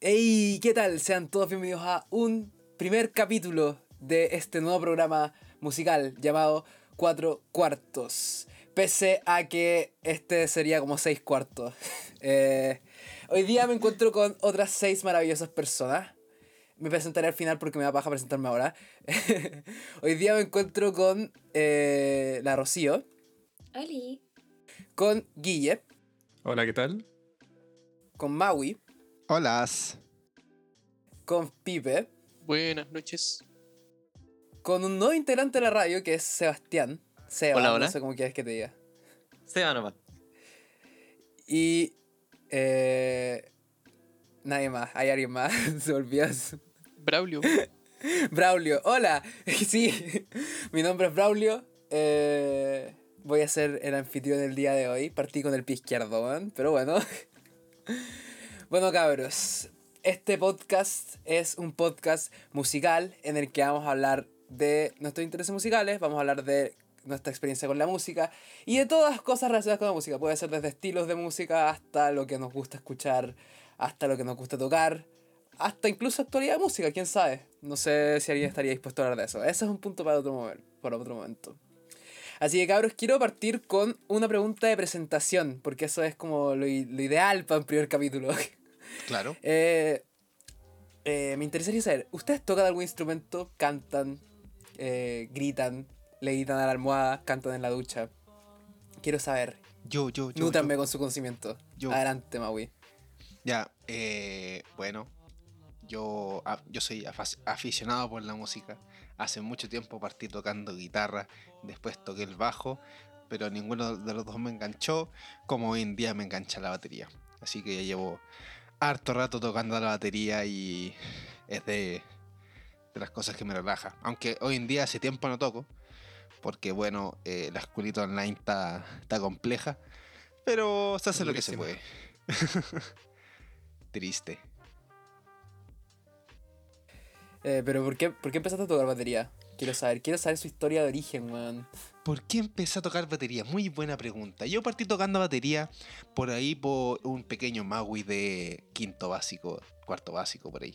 Hey, ¿qué tal? Sean todos bienvenidos a un primer capítulo de este nuevo programa musical llamado Cuatro Cuartos. Pese a que este sería como seis cuartos. Eh, hoy día me encuentro con otras seis maravillosas personas. Me presentaré al final porque me da paja presentarme ahora. hoy día me encuentro con eh, la Rocío, Oli. con Guille, Hola, ¿qué tal? con Maui, Hola. con Pipe, Buenas noches. con un nuevo integrante de la radio que es Sebastián. Seba, Hola, no hola. sé cómo quieres que te diga. Seba nomás. Y. Eh, nadie más, hay alguien más. Se olvidó. Braulio. Braulio, hola. Sí, mi nombre es Braulio. eh, voy a ser el anfitrión del día de hoy. Partí con el pie izquierdo, man, pero bueno. Bueno, cabros. Este podcast es un podcast musical en el que vamos a hablar de nuestros intereses musicales, vamos a hablar de nuestra experiencia con la música y de todas las cosas relacionadas con la música. Puede ser desde estilos de música hasta lo que nos gusta escuchar, hasta lo que nos gusta tocar, hasta incluso actualidad de música, quién sabe. No sé si alguien estaría dispuesto a hablar de eso. Ese es un punto para otro, momen- para otro momento. Así que cabros, quiero partir con una pregunta de presentación, porque eso es como lo, lo ideal para un primer capítulo. Claro. Eh, eh, me interesaría saber, ¿ustedes tocan algún instrumento? ¿Cantan? eh, ¿Gritan? ¿Le gritan a la almohada? ¿Cantan en la ducha? Quiero saber. Yo, yo, yo. Nútranme yo. con su conocimiento. Yo. Adelante, Maui. Ya, eh, bueno. Yo, yo soy aficionado por la música. Hace mucho tiempo partí tocando guitarra, después toqué el bajo, pero ninguno de los dos me enganchó, como hoy en día me engancha la batería. Así que ya llevo harto rato tocando la batería y es de, de las cosas que me relaja. Aunque hoy en día hace tiempo no toco, porque bueno, eh, la escuelita online está, está compleja, pero se hace lo que se puede. Triste. Eh, pero ¿por qué, ¿por qué empezaste a tocar batería? Quiero saber. Quiero saber su historia de origen, weón. ¿Por qué empecé a tocar batería? Muy buena pregunta. Yo partí tocando batería por ahí por un pequeño Maui de quinto básico, cuarto básico, por ahí.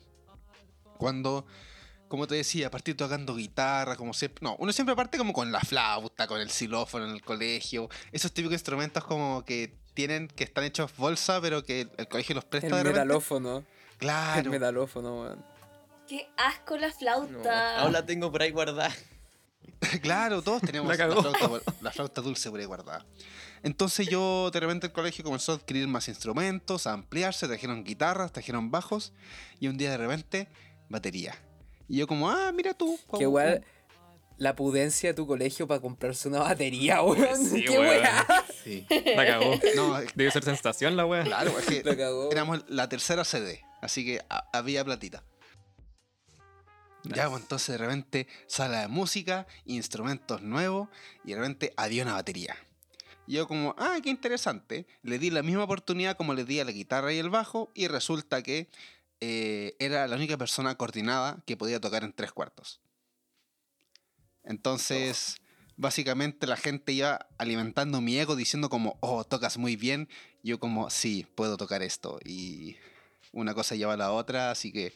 Cuando, como te decía, partí tocando guitarra, como siempre. No, uno siempre parte como con la flauta, con el xilófono en el colegio. Esos típicos instrumentos como que tienen, que están hechos bolsa, pero que el colegio los presta El de metalófono. El Claro. metalófono, weón. Qué asco la No, flauta. aún la tengo por ahí guardada. Claro, todos tenemos La flauta, la flauta dulce por ahí guardada. Entonces yo, de repente el colegio comenzó a adquirir más instrumentos, a ampliarse, trajeron guitarras, trajeron bajos, y un día de repente, batería. Y yo como, ah, mira tú. Que igual la pudencia de tu colegio para comprarse una batería, weón. Sí, ¡Qué weón. Sí. La cagó. No, Debe ser sensación la wea. claro, es que La cagó. éramos la tercera CD, así que ha- había platita. Nice. Ya, pues entonces de repente sala de música, instrumentos nuevos, y de repente había una batería. Yo como, ah, qué interesante. Le di la misma oportunidad como le di a la guitarra y el bajo, y resulta que eh, era la única persona coordinada que podía tocar en tres cuartos. Entonces, básicamente la gente iba alimentando mi ego diciendo como, oh, tocas muy bien. Yo como, sí, puedo tocar esto. Y una cosa lleva a la otra, así que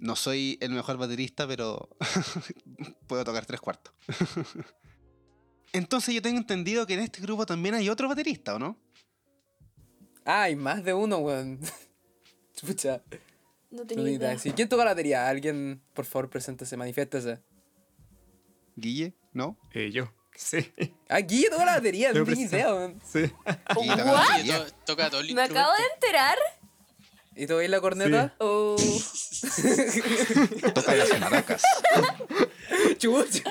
no soy el mejor baterista, pero puedo tocar tres cuartos. Entonces yo tengo entendido que en este grupo también hay otro baterista, ¿o no? Ah, hay más de uno, weón. Chucha. No tenía idea. ¿Quién toca la batería? Alguien, por favor, preséntese, manifiéstese. Guille, ¿no? Eh, yo. Sí. Ah, Guille toca la batería, no tenía idea, weón. Sí. Todo el Me acabo de enterar. ¿Y tocáis la corneta? Oh. Toca las maracas. Chucha.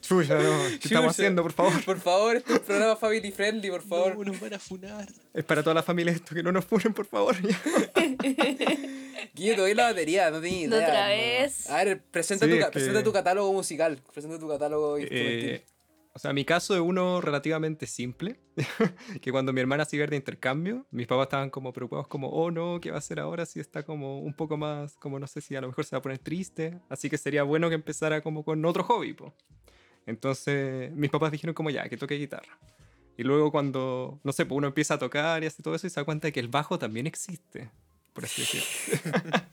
Chucha, no. ¿Qué Chucha. estamos haciendo, por favor? Por favor, este es un programa family friendly, por favor. No, nos van a funar. Es para toda la familia esto, que no nos funen, por favor. Guille, tocáis la batería, no tenía idea. Otra no. vez. A ver, presenta, Sí, tu, presenta que- tu catálogo musical. Presenta tu catálogo instrumental. O sea, mi caso es uno relativamente simple, que cuando mi hermana se iba de intercambio, mis papás estaban como preocupados como, oh no, ¿qué va a hacer ahora si está como un poco más, como no sé si a lo mejor se va a poner triste? Así que sería bueno que empezara como con otro hobby, po. Entonces mis papás dijeron como ya, que toque guitarra. Y luego cuando, no sé, pues uno empieza a tocar y hace todo eso y se da cuenta de que el bajo también existe. por así decirlo.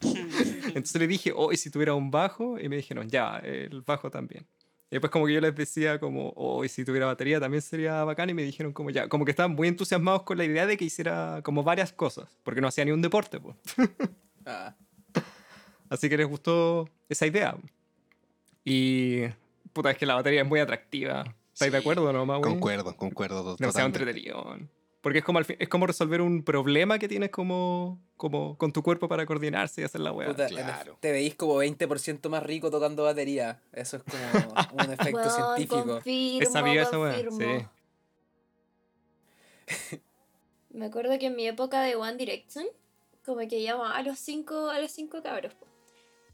Entonces le dije, oh, ¿y si tuviera un bajo? Y me dijeron, ya, el bajo también. Y después como que yo les decía como, oh, y si tuviera batería también sería bacán. Y me dijeron como, ya, como que estaban muy entusiasmados con la idea de que hiciera como varias cosas, porque no hacía ni un deporte, pues. Ah, Así que les gustó esa idea. Y, puta, es que la batería es muy atractiva. ¿Estáis de acuerdo, no, Maui? Concuerdo, concuerdo. Demasiado totalmente. entretenido. Porque es como, al fin- es como resolver un problema que tienes como, como con tu cuerpo para coordinarse y hacer la weá. claro. te veís como 20% más rico tocando batería. Eso es como un efecto científico. confirmo, Esa viva esa weá. Sí. Me acuerdo que en mi época de One Direction, como que llamaba a los cinco, a los cinco cabros. po.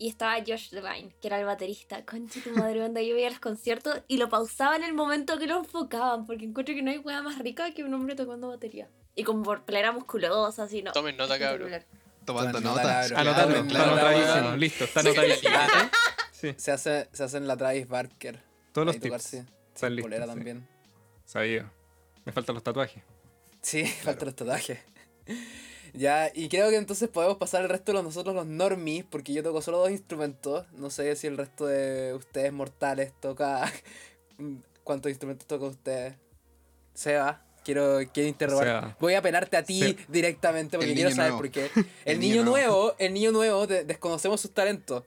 Y estaba Josh Devine, que era el baterista. Concha tu madre, onda, yo veía los conciertos y lo pausaba en el momento que lo enfocaban, porque encuentro que no hay weá más rica que un hombre tocando batería. Y como por plera musculosa, así, ¿no? Tomen nota, cabrón. Tomando Toma nota, notas. cabrón. Anotando, Claro, está claro, anotadísimo. claro. Listo, está anotadísimo. Sí, Se hace, se hacen la Travis Barker. todos los tips. tocarse. Están listos, polera sí. también. Sabía. Me faltan los tatuajes. Sí, faltan los tatuajes. Ya, y creo que entonces podemos pasar el resto de los, nosotros los normies, porque yo toco solo dos instrumentos. No sé si el resto de ustedes mortales toca. ¿Cuántos instrumentos toca usted? Seba, quiero, quiero interrogar. Seba. Voy a penarte a ti directamente porque quiero saber nuevo. por qué. El, El niño, niño nuevo, nuevo. el niño nuevo, de- desconocemos sus talentos.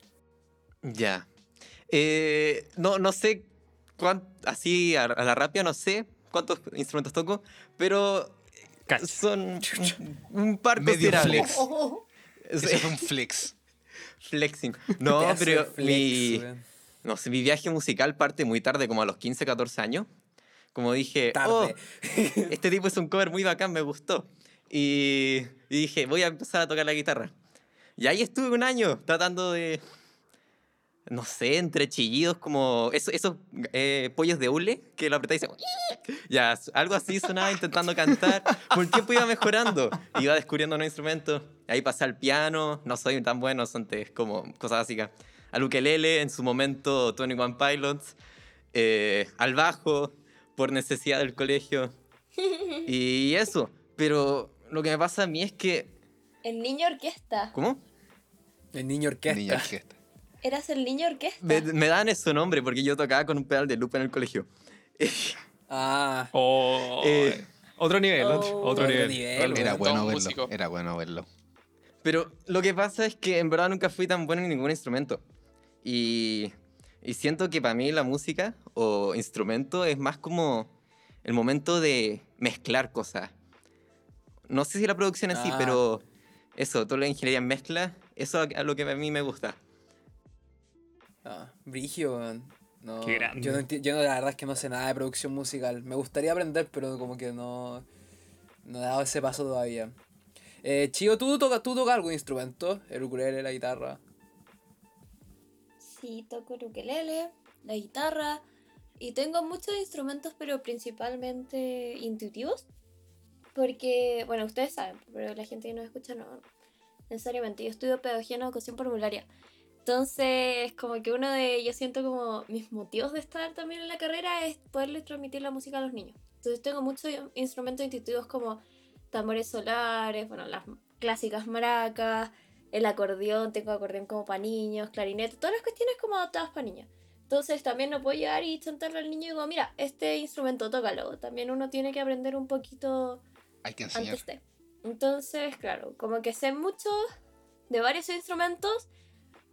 Ya. Eh, no, no sé así a, a la rápida no sé cuántos instrumentos toco, pero Cacha. son un, par Medio flex. Oh, Ese fue un flex. Flexing. No, pero flex, mi, no sé, mi viaje musical parte muy tarde, como a los 15, 14 años. Como dije, oh, Tarde. este tipo es un cover muy bacán, me gustó. Y, y dije, voy a empezar a tocar la guitarra. Y ahí estuve un año tratando de, no sé, entre chillidos como eso- esos eh, pollos de hule que lo apretáis y se- Ya, algo así sonaba intentando cantar. Por el tiempo iba mejorando. Iba descubriendo nuevos instrumentos. Ahí pasé al piano. No soy tan bueno, son te- como cosas básicas. Al ukelele, en su momento 21 Pilots. eh, al bajo, por necesidad del colegio. Y eso. Pero lo que me pasa a mí es que... El niño orquesta. ¿Cómo? El niño orquesta. Niña orquesta. Eras el niño orquesta. Me, me dan ese nombre porque yo tocaba con un pedal de loop en el colegio. Ah, Oh, Eh, otro nivel, oh. otro, Otro nivel. nivel. Era bueno verlo. músico. Era bueno verlo. Pero lo que pasa es que en verdad nunca fui tan bueno en ningún instrumento. Y, y siento que para mí la música o instrumento es más como el momento de mezclar cosas. No sé si la producción en sí, Ah. pero eso, toda la ingeniería en mezcla, eso a lo que a mí me gusta. Ah, Brigio, weón. No, Qué grande. Yo, no enti- yo no, la verdad es que no sé nada de producción musical. Me gustaría aprender, pero como que no, no he dado ese paso todavía. Eh, Chío, ¿tú tocas tú tocas algún instrumento? El ukulele, la guitarra. Sí, toco el ukelele, la guitarra y tengo muchos instrumentos, pero principalmente intuitivos. Porque, bueno, ustedes saben, pero la gente que no escucha no necesariamente. Yo estudio pedagogía en educación parvularia. Entonces, como que uno de, yo siento como mis motivos de estar también en la carrera es poderles transmitir la música a los niños. Entonces tengo muchos instrumentos intuitivos como tambores solares, bueno, las clásicas maracas, el acordeón, tengo acordeón como para niños, clarinete, todas las cuestiones como adaptadas para niños. Entonces también no puedo llegar y chantarle al niño y digo, mira, este instrumento tócalo. También uno tiene que aprender un poquito Hay que antes de. Entonces, claro, como que sé mucho de varios instrumentos,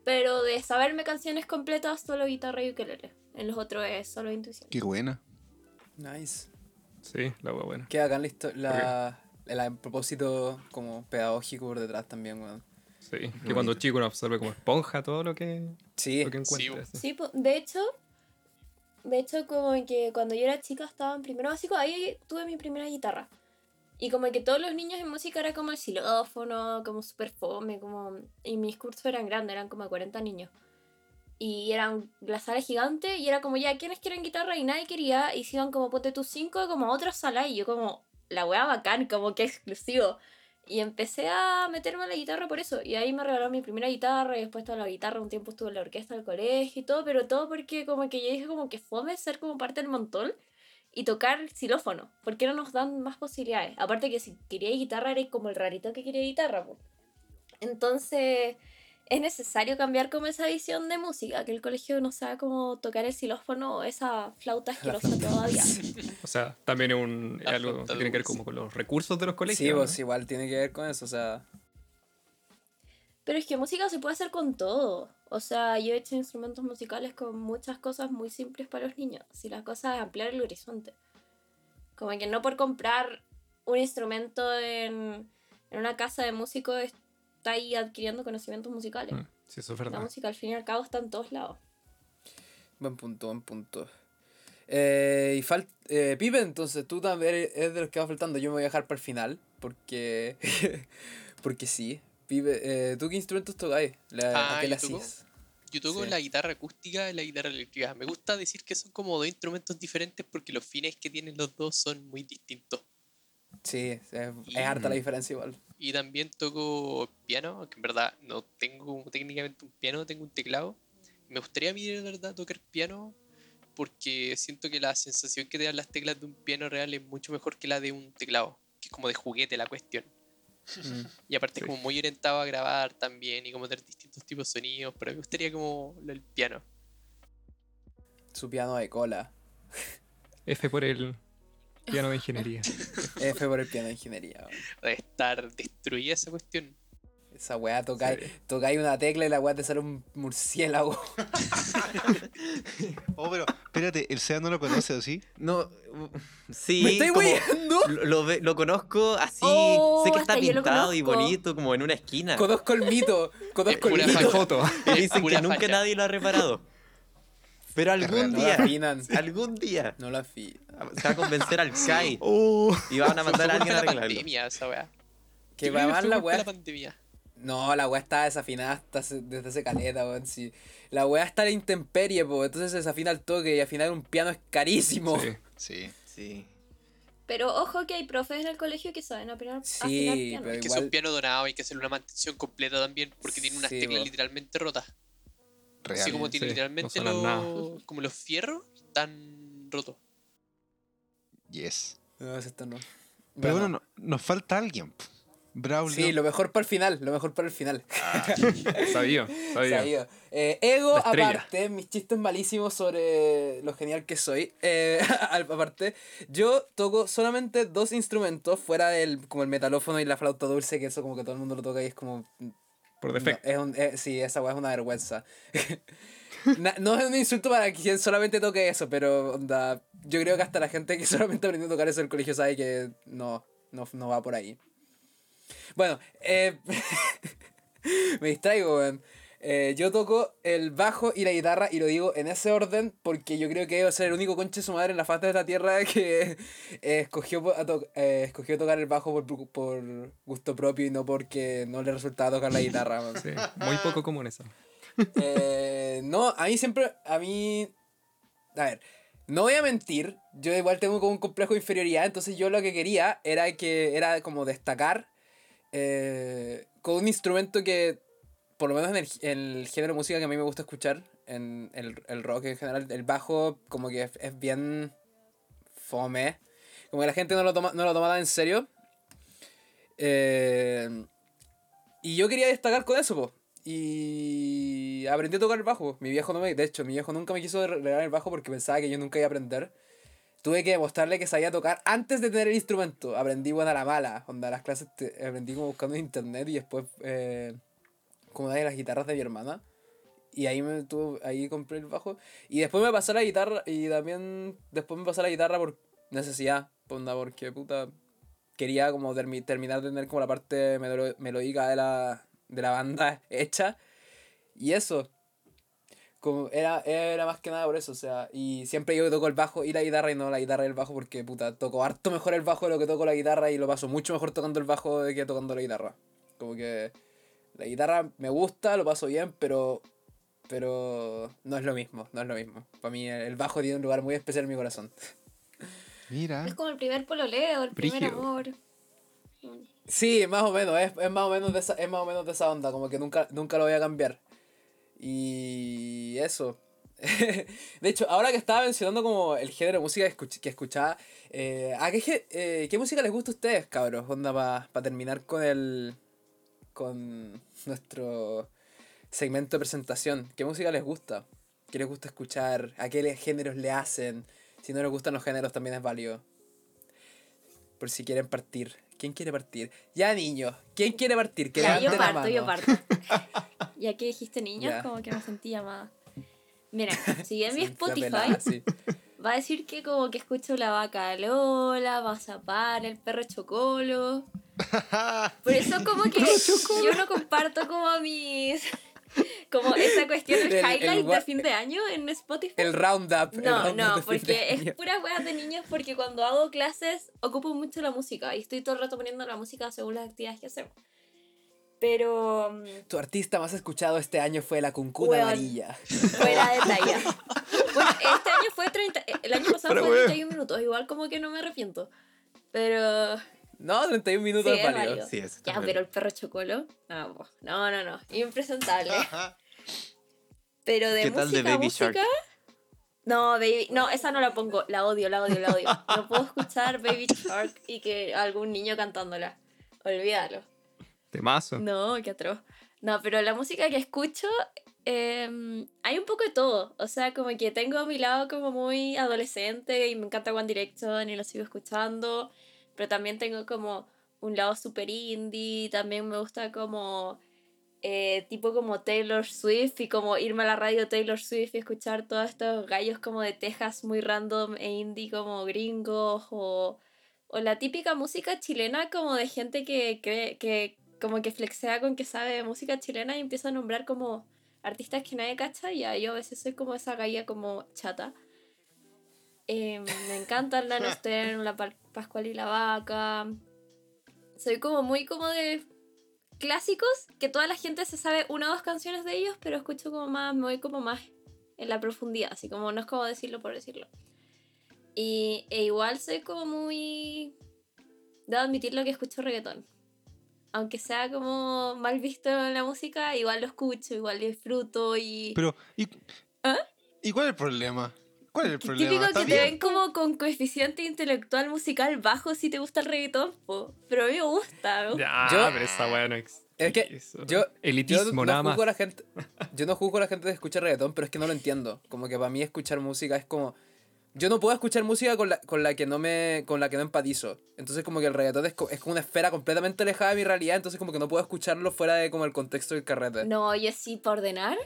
pero de saberme canciones completas solo guitarra y ukelele. En los otros es solo intuición. Qué buena. Nice. Sí, la hueá buena. Queda acá en la, histo- la, el propósito como pedagógico por detrás también, weón. Sí, que cuando chico uno absorbe como esponja todo lo que, Sí, lo que encuentra. sí. Sí, de hecho, de hecho como que cuando yo era chica estaba en primero básico, ahí tuve mi primera guitarra. Y como que todos los niños en música era como el xilófono, como super fome, como... Y mis cursos eran grandes, eran como 40 niños. Y eran la sala gigante y era como ya, ¿quiénes quieren guitarra? Y nadie quería. Y se iban como, ponte tus cinco como a otra sala y yo como, la wea bacán, como que exclusivo. Y empecé a meterme a la guitarra por eso. Y ahí me regalaron mi primera guitarra y después toda la guitarra. Un tiempo estuve en la orquesta del colegio y todo, pero todo porque como que yo dije como que fome ser como parte del montón y tocar xilófono. Porque no nos dan más posibilidades. Aparte que si quería guitarra era como el rarito que quería guitarra. po. Entonces, es necesario cambiar como esa visión de música, que el colegio no sabe cómo tocar el xilófono o esa flauta asquerosa todavía. O sea, también es, un, es algo que tiene que ver como con los recursos de los colegios. Sí, ¿no? pues igual tiene que ver con eso, o sea. Pero es que música se puede hacer con todo. O sea, yo he hecho instrumentos musicales con muchas cosas muy simples para los niños. Si la cosa es ampliar el horizonte. Como que no por comprar un instrumento en, en una casa de músicos está ahí adquiriendo conocimientos musicales. Mm, Sí, eso es La verdad. música al fin y al cabo está en todos lados. Buen punto, buen punto. Eh, y falta. Eh, Pipe, entonces tú también eres de los que va faltando. Yo me voy a dejar para el final. Porque. porque sí. Pipe, eh, ¿tú qué instrumentos tocáis? La, Ah, ¿A qué le yo toco-? Yo toco Sí. la guitarra acústica y la guitarra eléctrica. Me gusta decir que son como dos instrumentos diferentes porque los fines que tienen los dos son muy distintos. Sí, es, harta la diferencia igual. Y también toco piano, aunque en verdad no tengo técnicamente un piano, tengo un teclado. Me gustaría a mí de verdad tocar piano porque siento que la sensación que te dan las teclas de un piano real es mucho mejor que la de un teclado, que es como de juguete la cuestión. Mm. Y aparte Sí. es como muy orientado a grabar también y como tener distintos tipos de sonidos, pero me gustaría como lo del piano. Su piano de cola. F por el piano de ingeniería. F por el piano de ingeniería. estar destruida esa cuestión. Esa weá tocáis, Sí. tocáis una tecla y la weá te sale un murciélago. Oh, pero espérate, el SEA no lo conoce, ¿o sí? No, sí. ¿Me estáis como- lo, lo lo conozco así, Oh, sé que está lo pintado y bonito, como en una esquina. Conozco el mito. Conozco el mito. Foto. Y dicen que nunca facha. nadie lo ha reparado. Pero algún No la día, afinan. algún día, No la fi. se va a convencer al CAI Oh. y van a mandar a alguien a la arreglarlo. pandemia esa weá. Que además fue la weá. la pandemia. No, la weá está desafinada hasta desde hace caleta, weón. Sí. La weá está a la intemperie, po. Entonces se desafina al toque y afinar un piano es carísimo. Sí. Sí. Sí. Pero ojo que hay profes en el colegio que saben afinar, Sí, afinar piano. pero Que igual- son piano donado hay que hacerle una mantención completa también porque tiene unas Sí, teclas bo. literalmente rotas. Real. Así como tiene Sí, no literalmente los, como los fierros están rotos. Yes. No, eso esto no. Pero bueno, no- nos falta alguien. po. Braulio. Sí, lo mejor para el final, lo mejor para el final. Sabía, sabía. Sabido. Eh, ego, aparte, mis chistes malísimos sobre lo genial que soy. Eh, aparte, yo toco solamente dos instrumentos fuera del como el metalófono y la flauta dulce, que eso como que todo el mundo lo toca y es como... Por no, defecto. es un- eh, sí, esa weá es una vergüenza. Na- no es un insulto para quien solamente toque eso, pero onda, yo creo que hasta la gente que solamente aprendió a tocar eso en el colegio sabe que no, no, no va por ahí. Bueno, eh, me distraigo, weón. Eh, yo toco el bajo y la guitarra y lo digo en ese orden porque yo creo que debo ser el único conche de su madre en la faz de esta tierra que eh, escogió, a to- eh, escogió tocar el bajo por, por gusto propio y no porque no le resultaba tocar la guitarra. Sí, muy poco común eso. Eh, no, a mí siempre, a mí, a ver, no voy a mentir, yo igual tengo como un complejo de inferioridad, entonces yo lo que quería era que, era como destacar eh, con un instrumento que, por lo menos en el, género de música que a mí me gusta escuchar, en el, el rock en general, el bajo como que es, bien fome, como que la gente no lo toma, no lo toma tan en serio. Eh, y yo quería destacar con eso. Y aprendí a tocar el bajo. Mi viejo no me. De hecho, mi viejo nunca me quiso regalar el bajo porque pensaba que yo nunca iba a aprender. Tuve que demostrarle que sabía tocar antes de tener el instrumento. Aprendí buena la mala. Onda, las clases te- aprendí como buscando en internet y después eh, como de las guitarras de mi hermana. Y ahí me tuve, ahí compré el bajo. Y después me pasé la guitarra. Y también después me pasé la guitarra por necesidad. Onda, porque puta. Quería como termi- terminar de tener como la parte melódica de la, de la banda hecha. Y eso. Como era, era más que nada por eso, o sea, y siempre yo toco el bajo y la guitarra y no la guitarra y el bajo porque puta, toco harto mejor el bajo de lo que toco la guitarra y lo paso mucho mejor tocando el bajo de que tocando la guitarra. Como que la guitarra me gusta, lo paso bien, pero pero no es lo mismo, no es lo mismo. Para mí el bajo tiene un lugar muy especial en mi corazón. Mira. Es como el primer pololeo, el primer amor. Sí, más o menos, es, es más o menos de esa, es más o menos de esa onda, como que nunca, nunca lo voy a cambiar. Y eso. de hecho, ahora que estaba mencionando como el género de música que, escuch- que escuchaba, eh, ¿a qué, eh, qué música les gusta a ustedes, cabros? Onda, para terminar con el, con nuestro segmento de presentación. ¿Qué música les gusta? ¿Qué les gusta escuchar? ¿A qué géneros le hacen? Si no les gustan los géneros también es válido. Por si quieren partir. ¿Quién quiere partir? Ya, niños. ¿Quién quiere partir? Que Ya, yo levanten la parto, yo mano. parto. Ya que dijiste niños, Ya. como que me sentí llamada. Mira, si en mi Sí, Spotify pelada, sí. va a decir que como que escucho la vaca Lola, Mazapán, el perro Chocolo. Por eso como que yo no comparto como mis... Como esa cuestión del El- el highlight de fin de año en Spotify. El roundup. el No, no, de fin de porque es pura weas de niños porque cuando hago clases ocupo mucho la música y estoy todo el rato poniendo la música según las actividades que hacemos. Pero mm, Tu artista más escuchado este año fue la Cuncuna Weón. Amarilla. fuera de talla. Bueno, este año fue 30, el año pasado Pero, fue weón. 31 minutos, igual como que no me arrepiento. Pero No, 31 minutos Sí, es válido. válido. Sí, ya, pero el perro chocolo, no, po, no, no, no, impresentable. Pero de ¿Qué tal música, de Baby música, Shark? No, baby, no, esa no la pongo, la odio, la odio, la odio. No puedo escuchar Baby Shark y que algún niño cantándola. Olvídalo. Temazo. No, qué atroz. No, pero la música que escucho, em, hay un poco de todo. O sea, como que tengo mi lado como muy adolescente y me encanta One Direction y lo sigo escuchando. Pero también tengo como un lado super indie. También me gusta como eh, tipo como Taylor Swift y como irme a la radio Taylor Swift y escuchar todos estos gallos como de Texas muy random e indie como gringos o, o la típica música chilena como de gente que cree que como que flexea con que sabe de música chilena y empieza a nombrar como artistas que nadie cacha y yo a veces soy como esa galla como chata. Eh, me encanta el Lano Stern, la Pa- Pascual y la Vaca. Soy como muy como de clásicos, que toda la gente se sabe una o dos canciones de ellos, pero escucho como más, me voy como más en la profundidad, así como no es como decirlo por decirlo. Y e igual soy como muy... Debo admitir lo que escucho reggaetón. Aunque sea como mal visto en la música, igual lo escucho, igual disfruto y... Pero, ¿y, ¿Ah? ¿y cuál es el problema? ¿Cuál es el problema? típico ¿Está que te bien? ven como con coeficiente intelectual musical bajo si te gusta el reggaetón, po. Pero a mí me gusta, me gusta. Ya, Yo- pero esa weá no Es que eso. yo, Elitismo, yo nada no más. juzgo a la gente, yo no juzgo a la gente que escucha reggaetón, pero es que no lo entiendo. Como que para mí escuchar música es como yo no puedo escuchar música con la, con la que no me con la que no empatizo. Entonces como que el reggaetón es, co- es como una esfera completamente alejada de mi realidad, entonces como que no puedo escucharlo fuera de como el contexto del carrete. No, yo sí, para ordenar,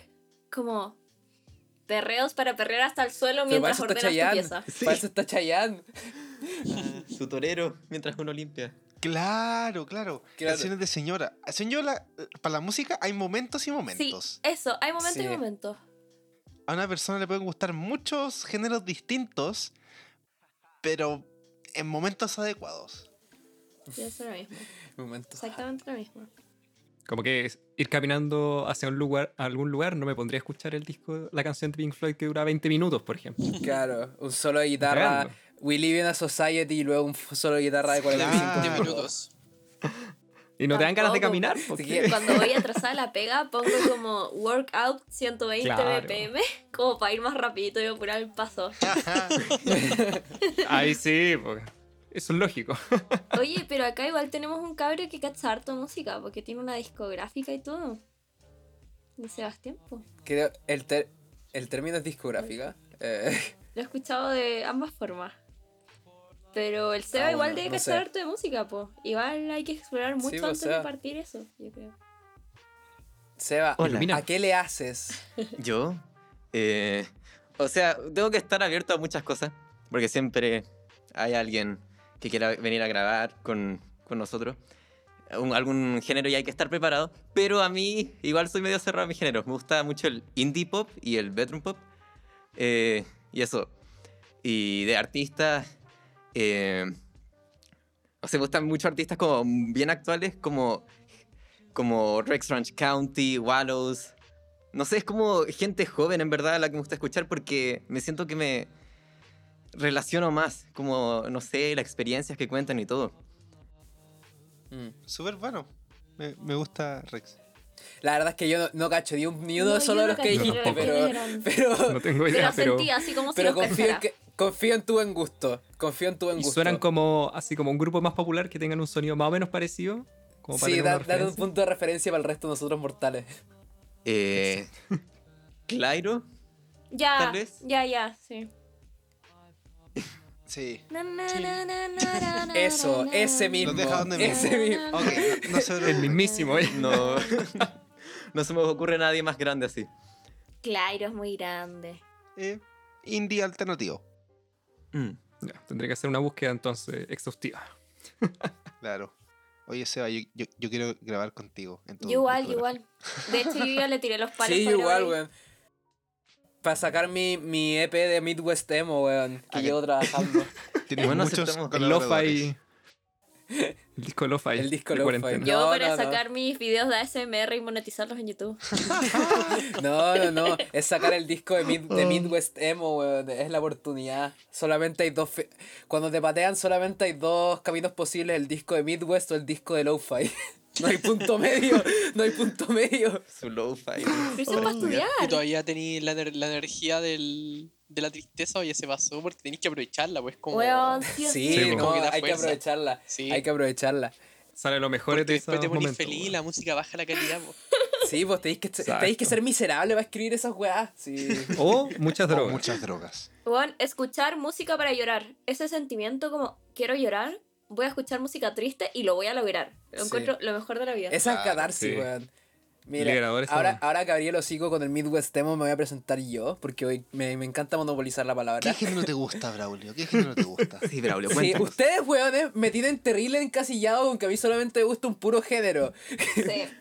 como perreos para perrear hasta el suelo mientras eso ordenas tu pieza. Para eso está Chayanne. Ah, su torero mientras uno limpia. Claro, claro, Claro. Canciones de señora. Señora, para la música hay momentos y Sí, momentos. eso, hay momentos Sí. y momentos. A una persona le pueden gustar muchos géneros distintos, pero en momentos adecuados. Yo es lo mismo, Momento. exactamente lo mismo. Como que es- ir caminando hacia un lugar, a algún lugar, no me pondría a escuchar el disco, la canción de Pink Floyd que dura 20 minutos, por ejemplo. Claro, un solo de guitarra. Cagando. We live in a society y luego un solo de guitarra de 45 Claro. 10 minutos. Y no te dan ganas de caminar. Porque- que cuando voy atrasada a la pega, pongo como workout 120 Claro. BPM, como para ir más rapidito y apurar el paso. Ahí sí, pues, eso es lógico. Oye, pero acá igual tenemos un cabro que cacha harto música, porque tiene una discográfica y todo. De Sebastián, po. Creo, el, ter- el término es discográfica. Eh, Lo he escuchado de ambas formas. Pero el Seba Ah, igual debe no cachar harto de música, po. Igual hay que explorar mucho antes Seba. de partir eso, yo creo. Seba, Hola. ¿a qué le haces? Yo, eh, o sea, tengo que estar abierto a muchas cosas, porque siempre hay alguien que quiera venir a grabar con, con nosotros, un- algún género y hay que estar preparado, pero a mí igual soy medio cerrado a mi género, me gusta mucho el indie pop y el bedroom pop, eh, y eso, y de artistas, eh, o sea, me gustan mucho artistas como bien actuales, como, como Rex Ranch County, Wallows, no sé, es como gente joven en verdad la que me gusta escuchar porque me siento que me relaciono más, como, no sé, las experiencias que cuentan y todo. Mm. Súper bueno. Me, me gusta Rex. La verdad es que yo no, no cacho ni, un, ni uno No, solo de no los que dijiste, pero, pero, No tengo Pero idea, pero, sentí así como si pero confío, en cachara. que, confío en tu buen gusto. Confío en tu buen y gusto. suenan como así como un grupo más popular que tengan un sonido más o menos parecido. Como para Sí, da- dale un punto de referencia para el resto de nosotros mortales. Eh, Clairo. Ya, Tal vez. ya, ya, sí. Sí. Eso, ese mismo. deja donde mismo. ese mismo. Ok, no, no se El mismísimo, ¿eh? No, no se me ocurre nadie más grande así. Claro, es muy grande. Eh, indie alternativo. Mm. Ya, tendré que hacer una búsqueda entonces exhaustiva. Claro. Oye, Seba, yo, yo, yo quiero grabar contigo. En tu Yo igual, igual. De hecho, yo ya le tiré los palos. Sí, igual, weón. Para sacar mi, mi EP de Midwest Emo, weón, que Ah, llevo trabajando. Tienes Bueno, muchos lo-fi. El disco lo-fi. El disco cuarentena. Yo No, para no, no. sacar mis videos de ASMR y monetizarlos en YouTube. No, no, no. Es sacar el disco de, Mid- Oh. de Midwest Emo, weón. Es la oportunidad. Solamente hay dos. fe- Cuando te patean, solamente hay dos caminos posibles: el disco de Midwest o el disco de Lo-Fi. No hay punto medio. No hay punto medio. Su lo-fi. Pero eso es para estudiar. Y todavía tenéis la energía del, de la tristeza o ya se pasó porque tenéis que aprovecharla, pues como... Weón, sí, o Sí, Sí, no, como que hay que aprovecharla. Sí. Hay que aprovecharla. Sale lo mejor Porque de después te momentos, feliz la música baja la calidad. po. Sí, pues tenéis que, tenéis que ser miserable para escribir esas weas. Sí. O muchas O drogas. muchas drogas. Weón, escuchar música para llorar. Ese sentimiento como, quiero llorar, voy a escuchar música triste y lo voy a lograr. Lo Sí. encuentro lo mejor de la vida. Esa es catarsis, sí. weón. Mira, ahora, ahora que abrí el hocico con el Midwest Emo me voy a presentar yo, porque hoy me, me encanta monopolizar la ¿Qué palabra. género te gusta, Braulio? ¿Qué género te gusta? Sí, Braulio, Sí, ustedes, weones, me tienen terrible encasillado con que a mí solamente me gusta un puro género. Sí.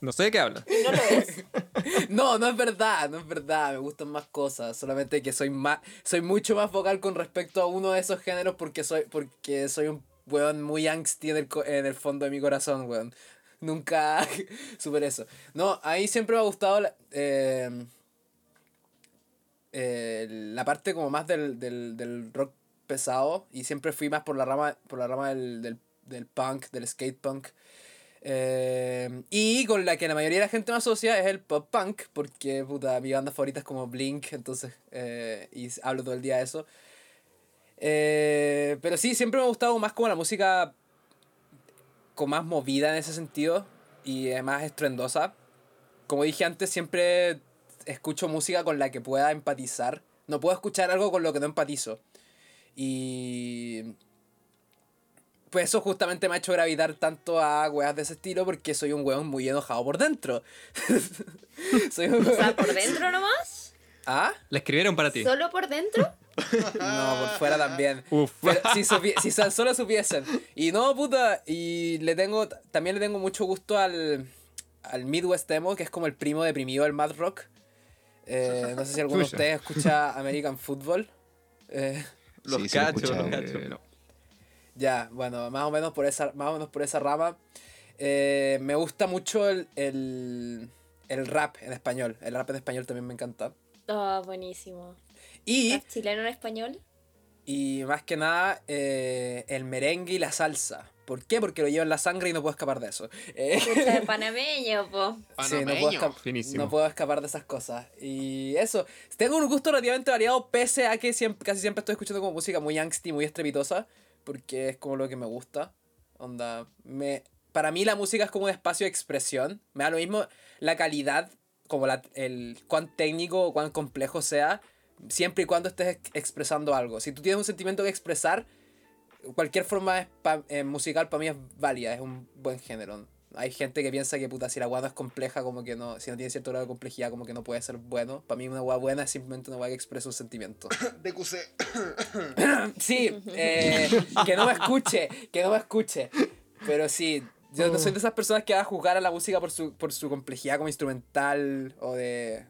No sé de qué habla. No lo es. No, no es verdad, no es verdad, me gustan más cosas, solamente que soy más soy mucho más vocal con respecto a uno de esos géneros porque soy porque soy un weón muy angsty en el, co- en el fondo de mi corazón, weón. Nunca superé eso. No, a mí siempre me ha gustado la, eh, la parte como más del, del, del rock pesado y siempre fui más por la rama por la rama del, del, del punk, del skate punk. Eh, y con la que la mayoría de la gente me asocia es el pop punk, porque puta, mi banda favorita es como Blink, entonces, eh, y hablo todo el día de eso. Eh, pero sí, siempre me ha gustado más como la música con más movida en ese sentido y eh, más estruendosa. Como dije antes, siempre escucho música con la que pueda empatizar. No puedo escuchar algo con lo que no empatizo. Y pues eso justamente me ha hecho gravitar tanto a weas de ese estilo porque soy un weón muy enojado por dentro. soy un O sea, weón... por dentro nomás. ¿Ah? La escribieron para ti. Solo por dentro. No, por fuera también. Uf. Pero si, supi- si tan solo supiesen. Y no, puta, y le tengo, también le tengo mucho gusto al, al Midwest Emo, que es como el primo deprimido del Mad Rock. Eh, no sé si alguno de ustedes escucha American Football. Eh, Los Sí, sí lo he cachos, los cachos. Eh, no. Ya, bueno, más o menos por esa, más o menos por esa rama. Eh, me gusta mucho el, el, el rap en español. El rap en español también me encanta. Ah, buenísimo. Y, ¿Rap chileno en español? y más que nada, eh, el merengue y la salsa. ¿Por qué? Porque lo llevo en la sangre y no puedo escapar de eso. Eh, de panameño, po. sí, no puedo, Panameño. no puedo escapar de esas cosas. Y eso, tengo un gusto relativamente variado, pese a que siempre, casi siempre estoy escuchando como música muy angsty, muy estrepitosa, porque es como lo que me gusta. Onda, me, para mí la música es como un espacio de expresión. Me da lo mismo la calidad, como la, el cuán técnico o cuán complejo sea, siempre y cuando estés ex- expresando algo. Si tú tienes un sentimiento que expresar, cualquier forma pa- eh, musical para mí es válida, es un buen género. Hay gente que piensa que puta, si la no es compleja, como que no, si no tiene cierto grado de complejidad, como que no puede ser bueno. Para mí una weá buena es simplemente una weá que expresa un sentimiento. DQC. Sí, eh, que no me escuche, que no me escuche. Pero sí, yo no soy de esas personas que va a juzgar a la música por su, por su complejidad como instrumental o de...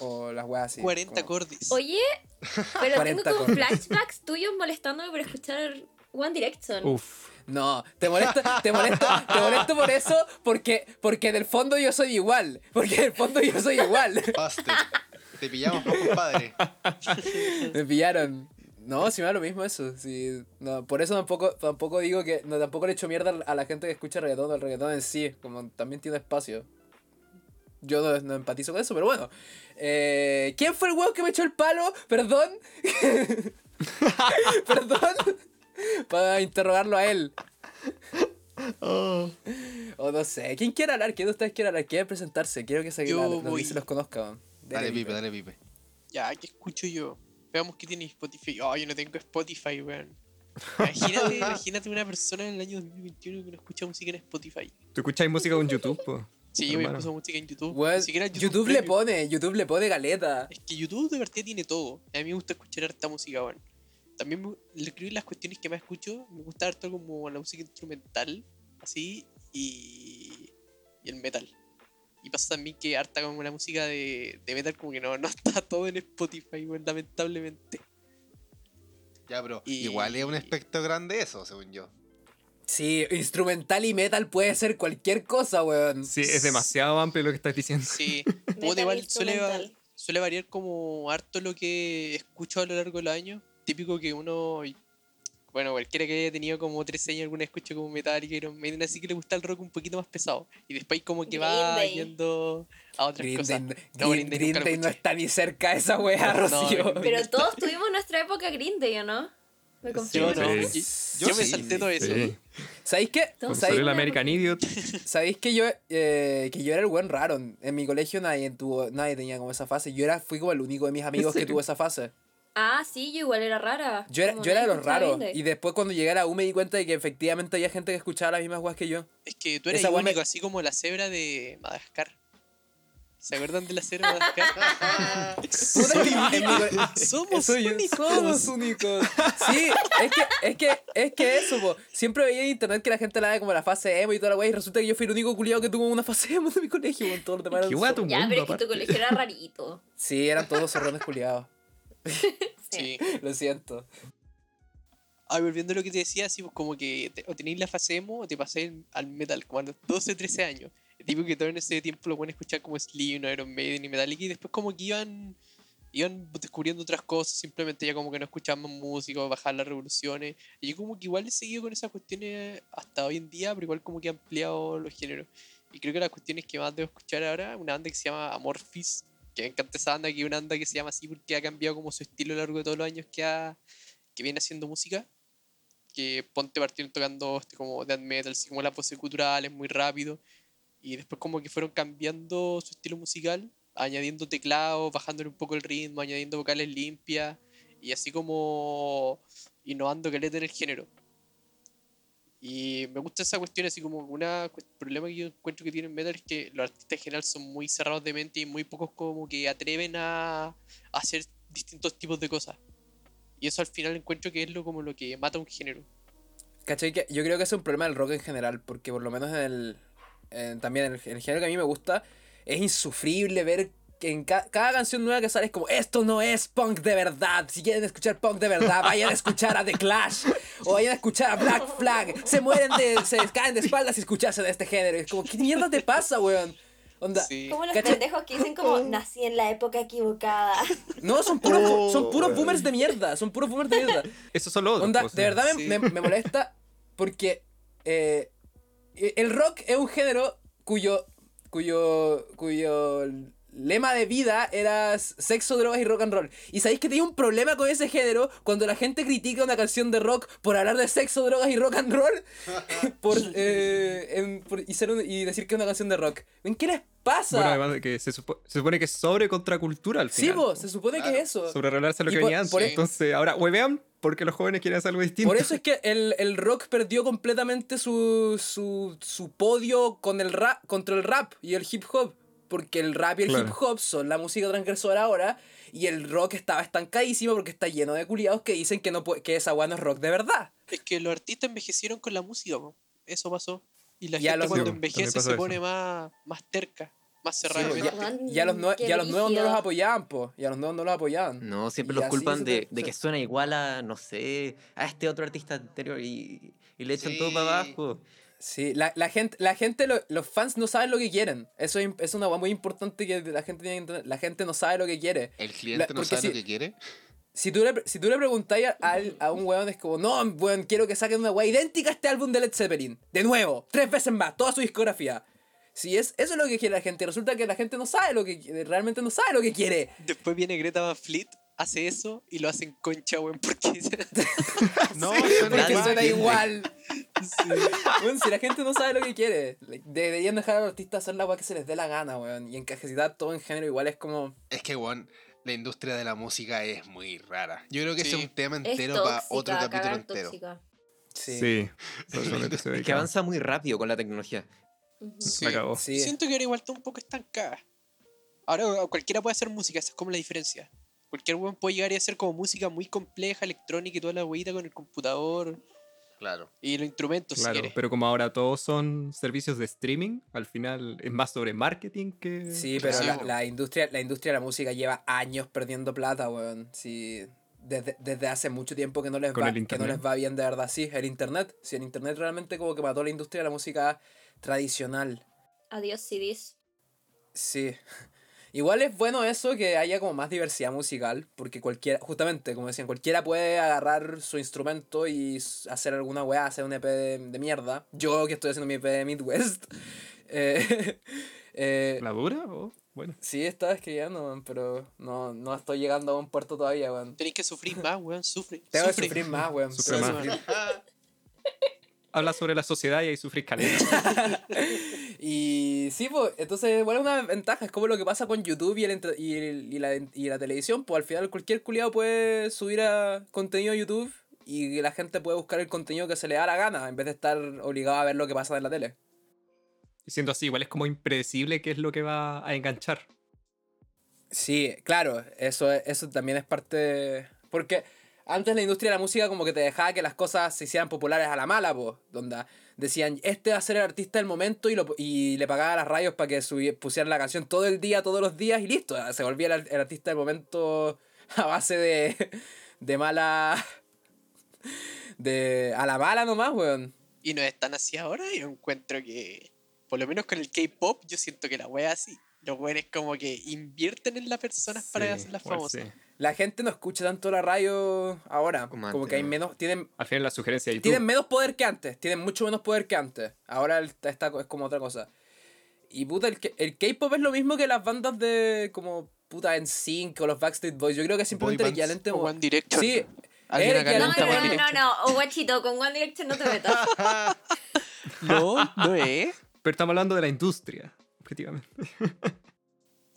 o las weas así. 40 como- acordes. Oye, pero 40 tengo como flashbacks tuyos molestándome por escuchar One Direction. Uf. No, te molesto, te molesto, te molesto por eso, porque, porque en el fondo yo soy igual. Porque en el fondo yo soy igual. Paste. Te pillamos, compadre. Me pillaron. No, si me da lo mismo eso. Sí, no, por eso tampoco, tampoco digo que. No, tampoco le echo mierda a la gente que escucha reggaetón. El reggaetón en sí, como también tiene espacio. Yo no, no empatizo con eso, pero bueno. Eh, ¿Quién fue el huevo que me echó el palo? Perdón. Perdón. Para interrogarlo a él. Oh. O no sé. ¿Quién quiere hablar? ¿Quién de ustedes quiere hablar? ¿Quiere presentarse? Quiero que se, Yo la- se los conozca. Dale, Pipe, Pipe. dale, Pipe. Ya, ¿qué escucho yo? Veamos qué tiene Spotify. Oh, yo no tengo Spotify, weón. Imagínate, imagínate una persona en el año 2021 que no escucha música en Spotify. ¿Tú escucháis música con YouTube? po? Sí, yo me puso música en YouTube. Ni siquiera YouTube, YouTube le pone, YouTube le pone galeta. Es que YouTube de verdad tiene todo. A mí me gusta escuchar harta música, weón. También me, le escribí las cuestiones que más escucho. Me gusta harto como la música instrumental, así, y, y el metal. Y pasa también que harta como la música de, de metal como que no, no está todo en Spotify, weón, lamentablemente. Ya, pero Y- igual es un espectro grande eso, según yo. Sí, instrumental y metal puede ser cualquier cosa, weón. Sí, es demasiado amplio lo que estás diciendo. Sí, Metal igual suele, va- suele variar como harto lo que escucho a lo largo del año. Típico que uno, bueno, cualquiera que haya tenido como 13 años alguna escucha como Metallica, Iron Maiden, así que le gusta el rock un poquito más pesado. Y después como que va Green Day. yendo a otras Green cosas. Day, No, Green- Green Day no está ni cerca de esa weá, No, Rocío. Day. Pero todos tuvimos nuestra época Green Day, ¿o no? Me Yo no, Sí. yo, Yo me salté todo eso. Sí. ¿Sabéis qué? ¿Sabéis, salió el American Idiot. sabéis que yo eh, que yo era el buen raro? En mi colegio nadie tuvo, nadie tenía como esa fase. Yo era, fui como el único de mis amigos que tuvo esa fase. Ah, sí, yo igual era rara. Yo era, yo era de los raros. Y después cuando llegué a la U me di cuenta de que efectivamente había gente que escuchaba las mismas weas que yo. Es que tú eres Esa weá me- único, así como la cebra de Madagascar. ¿Se acuerdan de la de co- Somos Soy- únicos. Somos únicos. Sí, es que, es que, es que eso, po. Siempre veía en internet que la gente la de como la fase emo y toda la wea, y resulta que yo fui el único culiado que tuvo una fase emo de mi colegio, con todos los demás. eran Qué guay zorros. tu Ya, mundo, pero es que tu colegio era rarito. Sí, eran todos zorrones culiados. Sí. Lo siento. Ah, volviendo a lo que te decía, así pues como que te- o tenéis la fase emo o te pasáis al metal, como a los 12, 13 años. Tipo que todo en ese tiempo lo pueden escuchar como Slim, Iron Maiden y Metallica y después como que iban iban descubriendo otras cosas, simplemente ya como que no escuchaban más música, bajar las revoluciones. Y yo como que igual he seguido con esas cuestiones hasta hoy en día, pero igual como que he ampliado los géneros. Y creo que las cuestiones que más debo escuchar ahora, una banda que se llama Amorphis, que me encanta esa banda, que es una banda que se llama así porque ha cambiado como su estilo a lo largo de todos los años que, ha, que viene haciendo música que ponte partieron tocando este, como death metal, así como la pose cultural, es muy rápido. Y después como que fueron cambiando su estilo musical, añadiendo teclados, bajándole un poco el ritmo, añadiendo vocales limpias, y así como innovando que en el género. Y me gusta esa cuestión, así como un problema que yo encuentro que tienen metal es que los artistas en general son muy cerrados de mente y muy pocos como que atreven a, hacer distintos tipos de cosas. Y eso al final encuentro que es lo como lo que mata un género. ¿Cachai? Yo creo que es un problema del rock en general, porque por lo menos en el. En- también en el, en el género que a mí me gusta, es insufrible ver que en ca- cada canción nueva que sale es como, esto no es punk de verdad. Si quieren escuchar punk de verdad, vayan a escuchar a The Clash o vayan a escuchar a Black Flag. Se mueren de. se caen de espaldas si escucharse de este género. Es como, ¿qué mierda te pasa, weón? Onda. Sí. Como los ¿Cachai? pendejos que dicen como nací en la época equivocada. No, son puros, son puros boomers de mierda. Son puros boomers de mierda. Eso son los. Onda, pues, de verdad me, Sí. me- me molesta porque eh, el rock es un género cuyo, cuyo, cuyo lema de vida era sexo, drogas y rock and roll. Y sabéis que tenía un problema con ese género cuando la gente critica una canción de rock por hablar de sexo, drogas y rock and roll por, eh, en- por- y, ser un- y decir que es una canción de rock. ¿En qué les pasa? Bueno, además de que se, supo- se supone que es sobre contracultura al sí, final. po, po. se supone Claro. que es eso. Sobre revelarse lo Y que por- venía antes. por- Entonces, ahora huevean porque los jóvenes quieren hacer algo distinto. Por eso es que el, el rock perdió completamente su, su, su podio con el rap, contra el rap y el hip hop. Porque el rap y el Claro. hip hop son la música transgresora ahora. Y el rock estaba estancadísimo porque está lleno de culiados que dicen que, no, que esa weá no es rock de verdad. Es que los artistas envejecieron con la música, po. eso pasó. Y la Ya gente los- cuando envejece se eso. pone más, más terca, más cerrada Sí, ya, los, nue- qué ya los nuevos no los apoyaban, po. Ya los nuevos no los apoyaban. No, siempre Y los culpan de, de que suena igual a, no sé, a este otro artista anterior y, y le echan todo para abajo. Sí, la, la gente, la gente lo- los fans no saben lo que quieren. Eso es, es una muy importante que la gente tiene que entender. La gente no sabe lo que quiere. El cliente La- no sabe si- lo que quiere. Si tú le, si tú le preguntáis a, al- a un weón, es como, no, weón, quiero que saquen una weá idéntica a este álbum de Led Zeppelin. De nuevo, tres veces más, toda su discografía. Si es, eso es lo que quiere la gente. Resulta que la gente no sabe lo que quiere, realmente no sabe lo que quiere. Después viene Greta Van Fleet hace eso y lo hacen concha, weón, porque No, Sí, suena porque igual. suena igual. Weón, si la gente no sabe lo que quiere, deberían dejar a los artistas hacer la weá que se les dé la gana, weón. Y encajetar todo en género igual es como. Es que, weón, la industria de la música es muy rara. Yo creo que ese Sí. es un tema entero para otro capítulo cagar entero. tóxica. Sí. Sí. Es que se Es que dedica. avanza muy rápido con la tecnología. Cagó. Sí. Siento que ahora igual está un poco estancada. Ahora cualquiera puede hacer música, esa es como la diferencia. Cualquier weón puede llegar y hacer como música muy compleja, electrónica y toda la weita con el computador Claro. y los instrumentos, Claro, si pero como ahora todos son servicios de streaming, al final es más sobre marketing que... Sí, pero Sí, la, industria, la industria de la música lleva años perdiendo plata, weón. Sí, desde, desde hace mucho tiempo que no les va, que no les va bien de verdad. Sí, el internet. Sí, el internet realmente como que mató la industria de la música tradicional. Adiós, CDs. Sí. Igual es bueno eso que haya como más diversidad musical, porque cualquiera, justamente, como decían, cualquiera puede agarrar su instrumento y hacer alguna weá, hacer un EP de, de mierda. Yo que estoy haciendo mi EP de Midwest. eh, eh, ¿La dura? o bueno. Sí, estaba escribiendo, weón, pero no, no estoy llegando a un puerto todavía, weón. Tenéis que sufrir más, weón, sufre. Tengo que sufre. sufrir más, weón. Sufre que más. Habla sobre la sociedad y ahí sufres caleta. Y sí, pues, entonces, igual es una ventaja, es como lo que pasa con YouTube y, el entre- y, el- y la, y la televisión, pues al final cualquier culiado puede subir a contenido a YouTube y la gente puede buscar el contenido que se le da la gana, en vez de estar obligado a ver lo que pasa en la tele. Y siendo así, igual es como impredecible qué es lo que va a enganchar. Sí, claro, eso, es- eso también es parte... Porque antes la industria de la música como que te dejaba que las cosas se hicieran populares a la mala, pues, donde decían, este va a ser el artista del momento y, lo, y le pagaba a las radios para que pusieran la canción todo el día, todos los días y listo, se volvía el, el artista del momento a base de, de mala... De, a la mala nomás, weón. Y no es tan así ahora, yo encuentro que, por lo menos con el K-pop, yo siento que la wea así. Los weones como que invierten en las personas para Sí, hacerlas famosas. sí. La gente no escucha tanto la radio ahora. Como Como, antes, que hay ¿no? menos. Tienen, Al final la sugerencia de tienen menos poder que antes. Tienen mucho menos poder que antes. Ahora esta co- es como otra cosa. Y puta, el, el K-pop es lo mismo que las bandas de como puta en Sync o los Backstreet Boys. Yo creo que es simplemente el equivalente. O One Direction. Sí, No, no, no, no, o guachito, con One Direction no te metas. No, no es. Pero estamos hablando de la industria, objetivamente.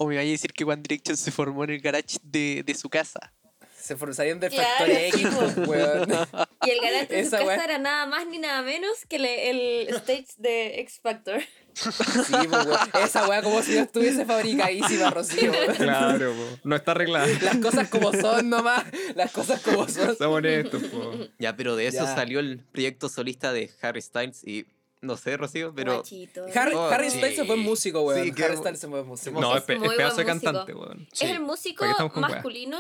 O me vaya a decir que One Direction se formó en el garage de, de su casa. se for- salían del Claro, Factory X, pues, weón. Y el garage de su casa era nada más ni nada menos que le- el stage de X Factor. Sí, pues, weón. Esa weá como si no estuviese fabricadísima, Rocío. Claro, po. no está arreglada. Las cosas como son nomás. Las cosas como son. Estamos honestos, po. Ya, pero de eso Ya. salió el proyecto solista de Harry Styles y no sé, Rocío, pero Guachito. Harry, Oh, Harry sí. Styles es buen músico, weón. Sí, que- Harry Styles es buen músico. No, Es es, pe- es pedazo de cantante, weón. Sí. Es el músico masculino,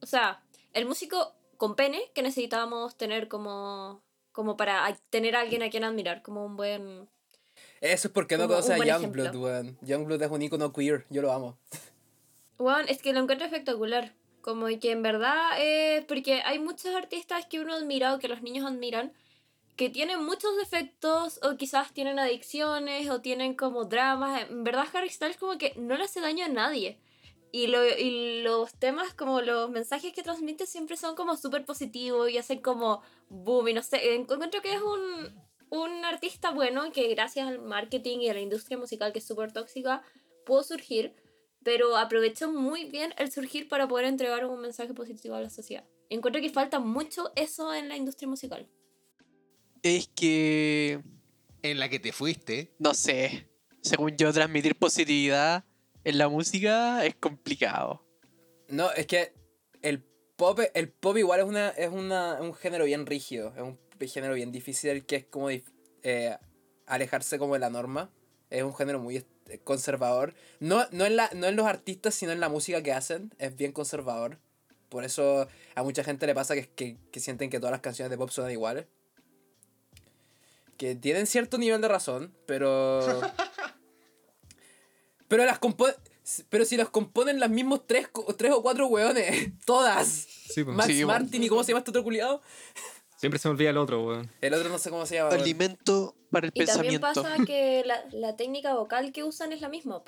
o sea, el músico con pene que necesitábamos tener como, como para tener a alguien a quien admirar, como un buen... Eso es porque no conoces a Youngblood, weón. Youngblood es un icono queer. Yo lo amo. Bueno, es que lo encuentro espectacular. Como que en verdad, eh, porque hay muchos artistas que uno admira o que los niños admiran, que tienen muchos defectos o quizás tienen adicciones o tienen como dramas. En verdad Harry Styles como que no le hace daño a nadie. Y, lo, y los temas, como los mensajes que transmite siempre son como súper positivos y hacen como boom y no sé. Encuentro que es un, un artista bueno que gracias al marketing y a la industria musical que es súper tóxica pudo surgir pero aprovechó muy bien el surgir para poder entregar un mensaje positivo a la sociedad. Encuentro que falta mucho eso en la industria musical. Es que, En la que te fuiste. no sé, según yo, transmitir positividad en la música es complicado. No, es que el pop, el pop igual es una es una, un género bien rígido. Es un género bien difícil que es como eh, alejarse como de la norma. Es un género muy est- conservador. No, no, en la, no en los artistas, sino en la música que hacen. Es bien conservador. Por eso a mucha gente le pasa que, que, que sienten que todas las canciones de pop suenan iguales. Que tienen cierto nivel de razón, pero... pero las compo- Pero si las componen las mismos tres, tres o cuatro weones, todas. Sí, po. Max Sí, bueno. Martin y cómo se llama este otro culiado. Siempre se me olvida el otro, weón. El otro no sé cómo se llama. weón. Alimento para el Y también pensamiento. pasa que la, la técnica vocal que usan es la misma.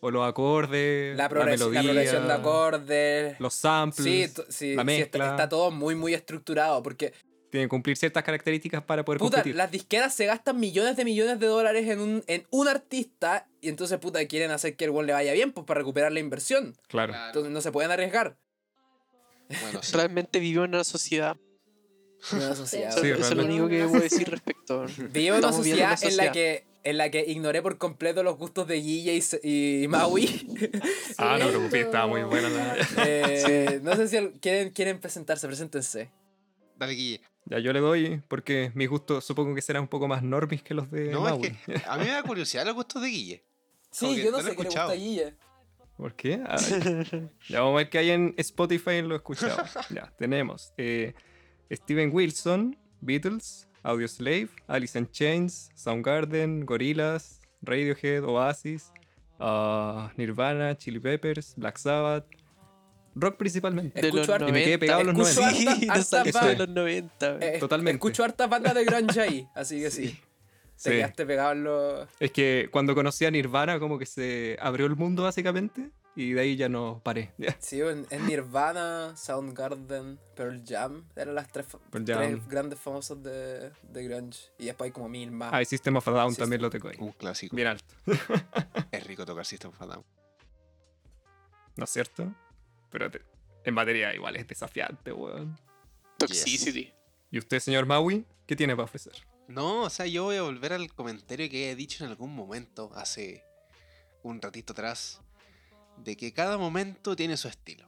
o los acordes, La, la, progres- la melodía, progresión de acordes. los samples, Sí, sí, la sí, está, está todo muy, muy estructurado. Porque, tiene que cumplir ciertas características para poder puta, competir. las disqueras se gastan millones de millones de dólares en un, en un artista. Y entonces, puta, quieren hacer que el one le vaya bien, pues para recuperar la inversión. Claro. Entonces no se pueden arriesgar. Bueno, sí. Realmente vivimos en una sociedad. Una sociedad. Eso, Sí, eso es lo único que puedo decir respecto. Vivo en una sociedad, en la que en la que ignoré por completo los gustos de Guille y, Maui. Ah, no Cierto. preocupes, estaba muy buena la... Eh, no sé si quieren, quieren presentarse, preséntense. Dale, Guille. Ya yo le doy, porque mis gustos supongo que serán un poco más normis que los de No, Maui. es que a mí me da curiosidad los gustos de Guille. Sí, yo no sé qué le gusta escuchado. a Guille. ¿Por qué? Ay. ya vamos a ver qué hay en Spotify en lo escuchado. Ya, tenemos eh, Steven Wilson, Beatles, Audioslave, Alice in Chains, Soundgarden, Gorillaz, Radiohead, Oasis, ah, Nirvana, Chili Peppers, Black Sabbath, rock principalmente. De Escucho los Y me quedé pegado en los escucho 90. harta- Sí, harta de los 90. güey. eh, Totalmente. Escucho hartas bandas de grunge ahí, así que sí. Te Sí. quedaste pegado en los... Es que cuando conocí a Nirvana como que se abrió el mundo básicamente y de ahí ya no paré. Sí, en, en Nirvana, Soundgarden, Pearl Jam, eran las tres, grandes famosos de, de grunge. Y después hay como mil más. Ah, y System of a Down Sí, también sí. lo tengo ahí. Un clásico. Bien alto. Es rico tocar System of a Down. ¿No es cierto? Pero te- en batería igual es desafiante, weón. Toxicity. ¿Y usted, señor Maui, qué tiene para ofrecer? No, o sea, yo voy a volver al comentario que he dicho en algún momento, hace un ratito atrás, de que cada momento tiene su estilo.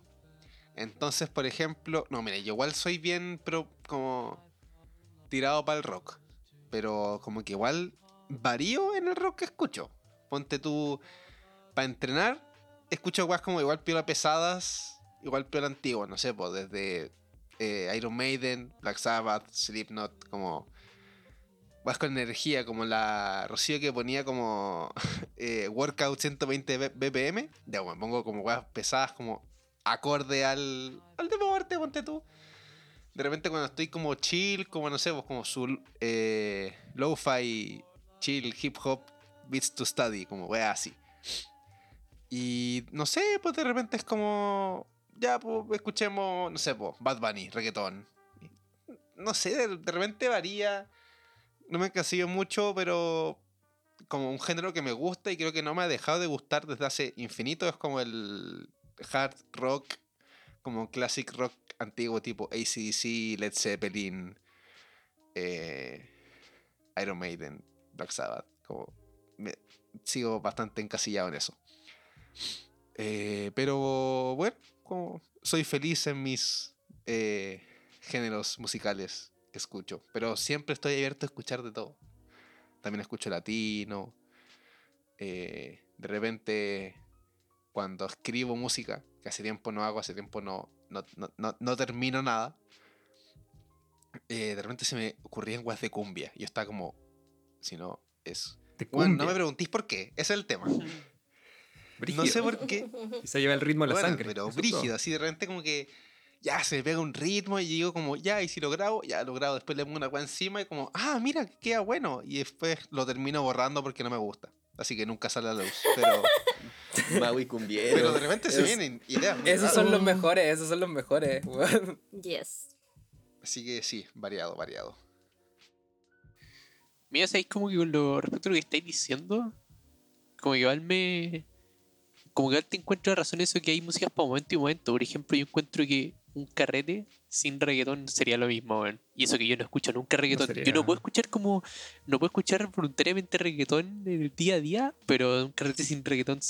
Entonces, por ejemplo, no, mira, yo igual soy bien pro, como tirado para el rock, pero como que igual varío en el rock que escucho. Ponte tú, para entrenar, escucho guas como igual piola pesadas, igual piola antiguas, no sé, pues desde eh, Iron Maiden, Black Sabbath, Slipknot, como vas con energía, como la Rocío que ponía como eh, workout 120 B- BPM. Ya, bueno, pongo como weas pesadas, como acorde al, al deporte, ponte tú. De repente cuando estoy como chill, como no sé, pues como su eh, lo-fi, chill, hip hop, beats to study, como wea así. Y no sé, pues de repente es como, ya, pues escuchemos, no sé, pues Bad Bunny, reggaetón. No sé, de, repente varía no me encasillo mucho, pero como un género que me gusta y creo que no me ha dejado de gustar desde hace infinito. Es como el hard rock, como classic rock antiguo tipo ACDC, Led Zeppelin, eh, Iron Maiden, Black Sabbath. Como sigo bastante encasillado en eso. Eh, pero bueno, como soy feliz en mis eh, géneros musicales que escucho. Pero siempre estoy abierto a escuchar de todo. También escucho latino. eh, de repente, cuando escribo música, que hace tiempo no hago, hace tiempo no, no, no, no- no termino nada. eh, de repente se me ocurrían guas de cumbia. Y yo estaba como, si no, es... Bueno, no me preguntéis por qué, ese es el tema. No Brígido. sé por qué. Y se lleva el ritmo de la Bueno, sangre. Pero brígido, así de repente como que ya se me pega un ritmo y digo como, ya, y si lo grabo, ya lo grabo, después le pongo una weá encima y como, ah, mira, queda bueno. Y después lo termino borrando porque no me gusta. Así que nunca sale a la luz. Pero, Maui cumbiero. pero de repente se Es- vienen ideas. Esos son los mejores, esos son los mejores. Yes. Así que sí, variado, variado. Mira, ¿sabéis como que con lo respecto a lo que estáis diciendo? Como que igual me. Como que igual te encuentro razón eso que hay músicas para momento y momento. Por ejemplo, yo encuentro que un carrete sin reggaetón sería lo mismo, weón. Y eso que yo no escucho nunca reggaetón. Yo sería- no puedo escuchar como. No puedo escuchar voluntariamente reggaetón en el día a día, pero un carrete sin reggaetón.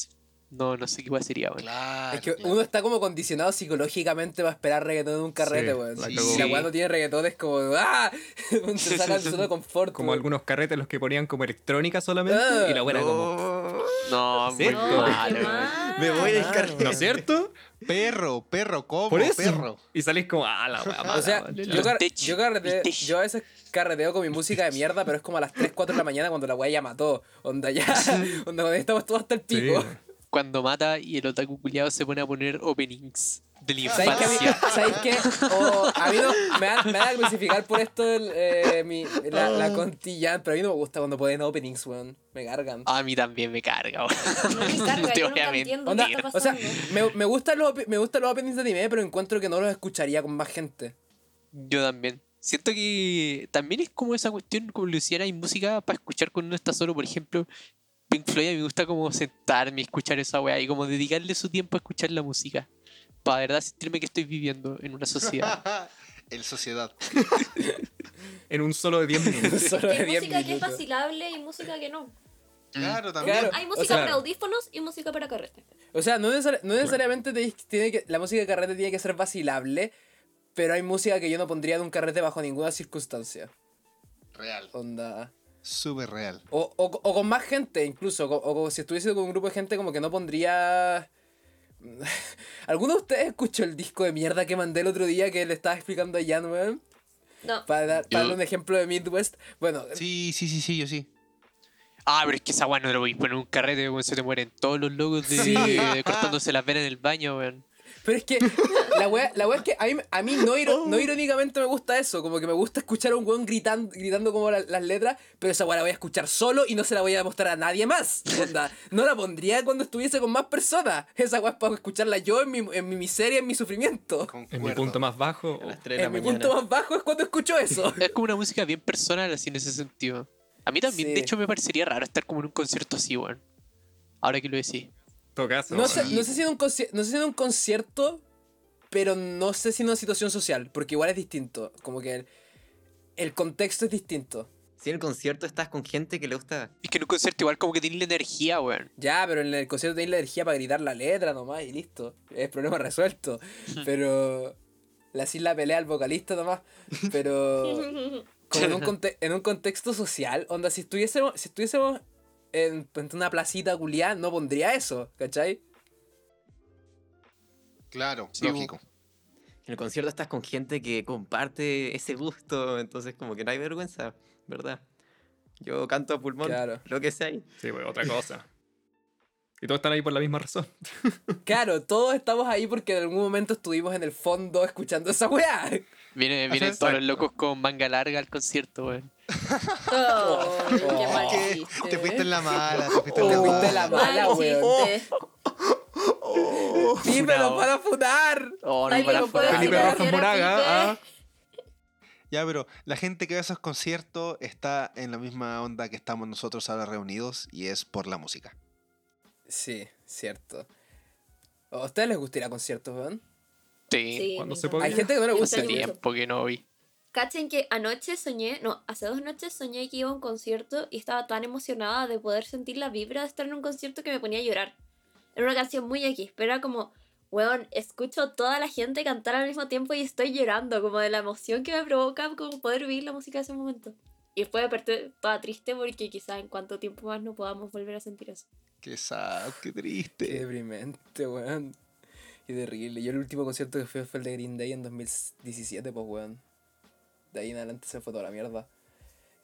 No, no sé qué igual sería, weón. Claro. Es que uno está como condicionado psicológicamente para esperar reggaetón en un carrete, Sí, weón. si la weá no tiene reggaetón es como, ¡ah! Te saca el zona de confort. Como weón. algunos carretes los que ponían como electrónica solamente Ah, y la buena como... No, Sí. muy No, No. Me voy del carrete. ¿No es cierto? Perro, perro, como Por eso. perro. Y salís como, ah, la wea O sea, yo, weón". car- tech, yo, carrete- el tech. yo a veces carreteo con mi música de mierda, pero es como a las 3, 4 de la mañana cuando la weá ya mató. Onda ya, onda cuando estamos todos hasta el pico. Cuando mata y el otaku culiado se pone a poner openings. de la ¿Sabéis que a mí, infancia. ¿sabéis qué? O a mí no, me van, me van a crucificar por esto el, eh, mi, la, la contilla, pero a mí no me gusta cuando ponen openings, weón. Me cargan. A mí también me carga, weón. No me carga, te yo voy a nunca mentir. entiendo Onda, qué está o sea, me, me, gustan los, me gustan los openings de anime, pero encuentro que no los escucharía con más gente. Yo también. Siento que también es como esa cuestión, como lo hiciera, hay música para escuchar cuando uno está solo. Por ejemplo, Pink Floyd a mí me gusta como sentarme y escuchar esa weá y como dedicarle su tiempo a escuchar la música. Para de verdad sentirme que estoy viviendo en una sociedad. El sociedad. En un solo de 10 minutos. Solo de Hay 10 música que es vacilable y música que no. Claro, también. Claro. Hay O música sea- para audífonos y música para carrete. O sea, no, no necesariamente te- tiene que, la música de carrete tiene que ser vacilable, pero hay música que yo no pondría en un carrete bajo ninguna circunstancia. Real. Onda. Súper real. O, o, o con más gente, incluso. O, o si estuviese con un grupo de gente, como que no pondría. ¿Alguno de ustedes escuchó el disco de mierda que mandé el otro día que le estaba explicando a Jan, weón? No. Para, dar- para Yo- darle un ejemplo de Midwest. Bueno, Sí, sí, sí, sí, yo sí. Ah, pero es que esa weá no lo voy a poner en un carrete, weón. Se te mueren todos los locos de, Sí. de cortándose las venas en el baño, weón. Pero es que la wea, la wea es que a mí, a mí no, iro- no irónicamente me gusta eso. Como que me gusta escuchar a un weón gritando, gritando como la- las letras, pero esa wea la voy a escuchar solo y no se la voy a mostrar a nadie más. Onda, no la pondría cuando estuviese con más personas. Esa wea es para escucharla yo en mi, en mi miseria, en mi sufrimiento. En mi Concuerdo. punto más bajo. A las 3 de la En mi mañana. punto más bajo es cuando escucho eso. Es como una música bien personal, así en ese sentido. A mí también, Sí. de hecho, me parecería raro estar como en un concierto así, weón. Ahora que lo decís. Caso. No sé, no sé si en un no sé si en un concierto, pero no sé si en una situación social, porque igual es distinto. Como que el, el contexto es distinto. Si en el concierto estás con gente que le gusta. Es que en un concierto igual como que tiene la energía, weón. Ya, pero en el concierto tenés la energía para gritar la letra nomás y listo. Es problema resuelto. Pero. Le hacís la pelea al vocalista nomás. Pero. Como en un, conte- en un contexto social, onda, si estuviésemos, si estuviésemos en, en una placita culiada, no pondría eso, ¿cachai? Claro, Sí, lógico. En el concierto estás con gente que comparte ese gusto, entonces como que no hay vergüenza, ¿verdad? Yo canto a pulmón, Claro. lo que sea. ahí. Sí, pues otra cosa. Y todos están ahí por la misma razón. Claro, todos estamos ahí porque en algún momento estuvimos en el fondo escuchando esa weá. Viene, vienen Exacto. todos los locos con manga larga al concierto, weón. Oh, qué mal ¿Qué? chiste. Te fuiste en la mala, te fuiste Te en la fuiste en mala. la mala, Mal weón. chiste. Sí, me lo van a funar. Oh, no para fuera. Felipe Rojas Moraga, ah. Ya, pero la gente que va a esos conciertos está en la misma onda que estamos nosotros ahora reunidos y es por la música. Sí, cierto. ¿A ustedes les gusta ir a conciertos, weón? Sí. Sí, Cuando se podía. Hay gente que no le gusta. Hace tiempo que no vi. Cachen que anoche soñé, no, hace dos noches soñé que iba a un concierto y estaba tan emocionada de poder sentir la vibra de estar en un concierto que me ponía a llorar. Era una canción muy X, pero era como, weón, escucho a toda la gente cantar al mismo tiempo y estoy llorando, como de la emoción que me provoca como poder vivir la música de ese momento. Y después desperté toda triste porque quizás en cuánto tiempo más no podamos volver a sentir eso. Qué sad, qué Qué triste. deprimente, weón. Qué terrible. Yo el último concierto que fui fue el de Green Day en 2017, pues, weón. De ahí en adelante se fue toda la mierda.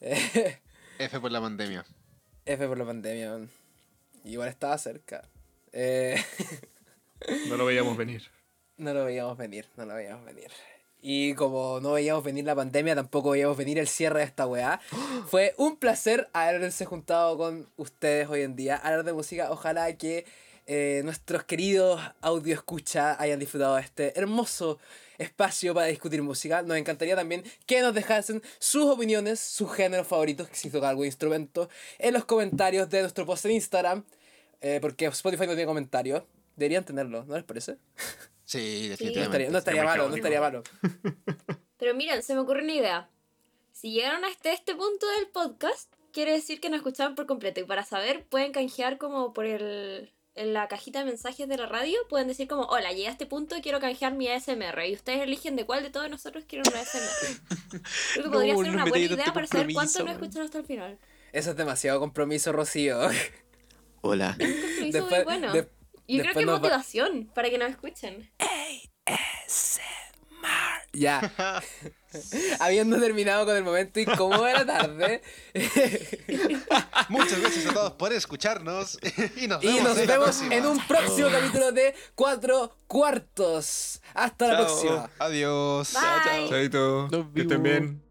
Eh, F por la pandemia. F por la pandemia, weón. Igual estaba cerca. Eh, No lo veíamos venir. no lo veíamos venir, no lo veíamos venir. Y como no veíamos venir la pandemia, tampoco veíamos venir el cierre de esta weá. Fue un placer haberse juntado con ustedes hoy en día, a hablar de música. Ojalá que eh, nuestros queridos audio escucha hayan disfrutado de este hermoso espacio para discutir música. Nos encantaría también que nos dejasen sus opiniones, sus géneros favoritos, si tocan algún instrumento, en los comentarios de nuestro post en Instagram. eh, porque Spotify no tiene comentarios. Deberían tenerlo, ¿no les parece? Sí, No definitivamente. estaría, no estaría muy malo, no estaría malo. Pero miren, se me ocurre una idea. Si llegaron hasta este punto del podcast, quiere decir que nos escucharon por completo. Y para saber, pueden canjear como por el. En la cajita de mensajes de la radio, pueden decir como, hola, llegué a este punto y quiero canjear mi ASMR. Y ustedes eligen de cuál de todos nosotros quieren un ASMR. Creo que No, podría no ser una buena idea para saber cuántos nos escucharon hasta el final. Eso es demasiado compromiso, Rocío. Hola. Un compromiso muy Después- bueno. de- y yo creo que es va- motivación para que nos escuchen. ASMR. Ya. Habiendo terminado con el momento incómodo de la tarde. Muchas gracias a todos por escucharnos. y nos y vemos, nos en vemos un próximo capítulo de Cuatro Cuartos. Hasta la Chao. próxima. Adiós. Bye. Chaito. Nos Que estén bien.